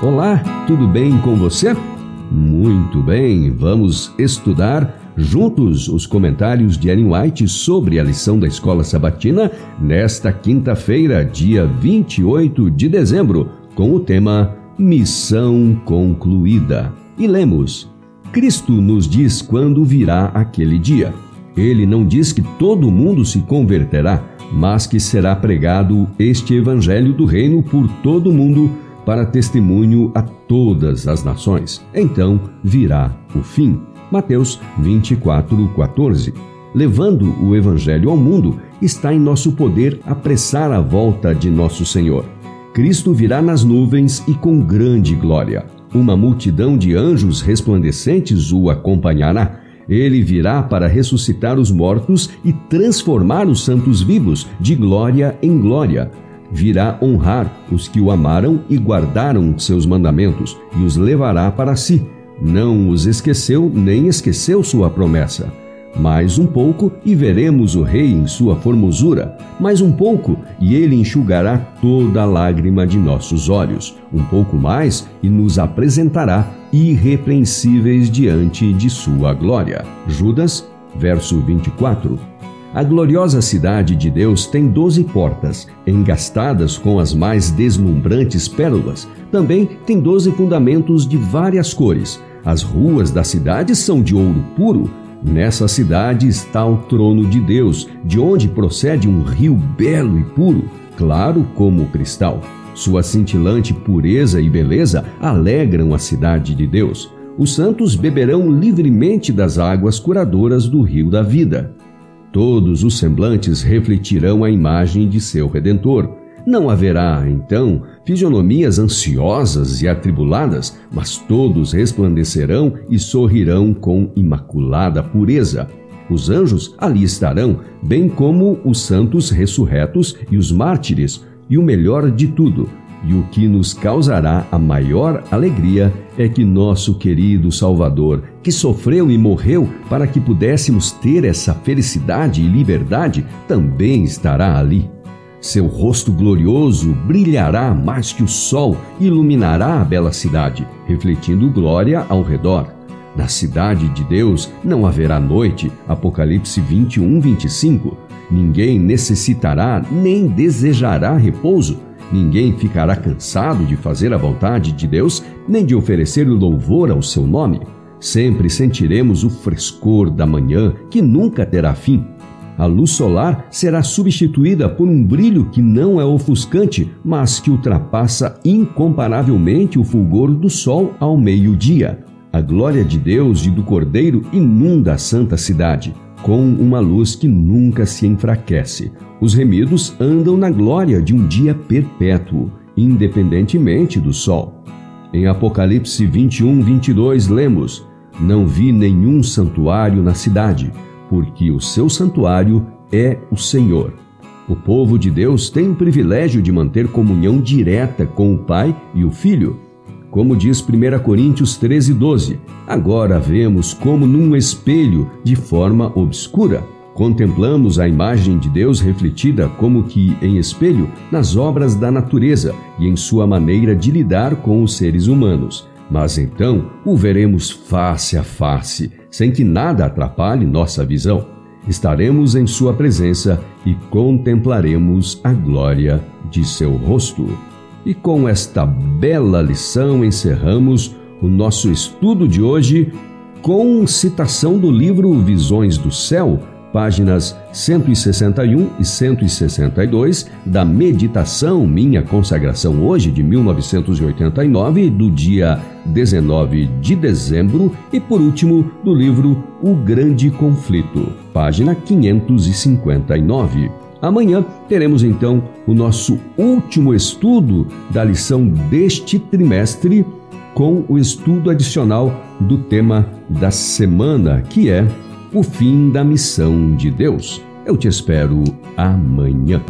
Olá, tudo bem com você? Muito bem, vamos estudar juntos os comentários de Ellen White sobre a lição da Escola Sabatina nesta quinta-feira, dia 28 de dezembro, com o tema Missão Concluída. E lemos: Cristo nos diz quando virá aquele dia. Ele não diz que todo mundo se converterá, mas que será pregado este evangelho do reino por todo mundo para testemunho a todas as nações. Então virá o fim. Mateus 24, 14. Levando o Evangelho ao mundo, está em nosso poder apressar a volta de nosso Senhor. Cristo virá nas nuvens e com grande glória. Uma multidão de anjos resplandecentes o acompanhará. Ele virá para ressuscitar os mortos e transformar os santos vivos de glória em glória virá honrar os que o amaram e guardaram seus mandamentos, e os levará para si. Não os esqueceu, nem esqueceu sua promessa. Mais um pouco e veremos o Rei em sua formosura. Mais um pouco e ele enxugará toda lágrima de nossos olhos. Um pouco mais e nos apresentará irrepreensíveis diante de sua glória. Judas, verso 24. A gloriosa cidade de Deus tem doze portas, engastadas com as mais deslumbrantes pérolas. Também tem doze fundamentos de várias cores. As ruas da cidade são de ouro puro. Nessa cidade está o trono de Deus, de onde procede um rio belo e puro, claro como o cristal. Sua cintilante pureza e beleza alegram a cidade de Deus. Os santos beberão livremente das águas curadoras do rio da vida. Todos os semblantes refletirão a imagem de seu Redentor. Não haverá, então, fisionomias ansiosas e atribuladas, mas todos resplandecerão e sorrirão com imaculada pureza. Os anjos ali estarão, bem como os santos ressurretos e os mártires, e o melhor de tudo, e o que nos causará a maior alegria é que nosso querido Salvador, que sofreu e morreu para que pudéssemos ter essa felicidade e liberdade, também estará ali. Seu rosto glorioso brilhará mais que o sol iluminará a bela cidade, refletindo glória ao redor. Na cidade de Deus não haverá noite. Apocalipse 21, 25. Ninguém necessitará nem desejará repouso Ninguém ficará cansado de fazer a vontade de Deus, nem de oferecer louvor ao seu nome. Sempre sentiremos o frescor da manhã, que nunca terá fim. A luz solar será substituída por um brilho que não é ofuscante, mas que ultrapassa incomparavelmente o fulgor do sol ao meio-dia. A glória de Deus e do Cordeiro inunda a santa cidade com uma luz que nunca se enfraquece. Os remidos andam na glória de um dia perpétuo, independentemente do sol. Em Apocalipse 21, 22, lemos: Não vi nenhum santuário na cidade, porque o seu santuário é o Senhor. O povo de Deus tem o privilégio de manter comunhão direta com o Pai e o Filho como diz 1 Coríntios 13, 12. Agora vemos como num espelho, de forma obscura. Contemplamos a imagem de Deus refletida como que em espelho nas obras da natureza e em sua maneira de lidar com os seres humanos. Mas então o veremos face a face, sem que nada atrapalhe nossa visão. Estaremos em Sua presença e contemplaremos a glória de seu rosto. E com esta bela lição encerramos o nosso estudo de hoje com citação do livro Visões do Céu, páginas 161 e 162 da Meditação Minha Consagração Hoje, de 1989, do dia 19 de dezembro, e por último, do livro O Grande Conflito, página 559. Amanhã teremos então o nosso último estudo da lição deste trimestre com o estudo adicional do tema da semana, que é o fim da missão de Deus. Eu te espero amanhã.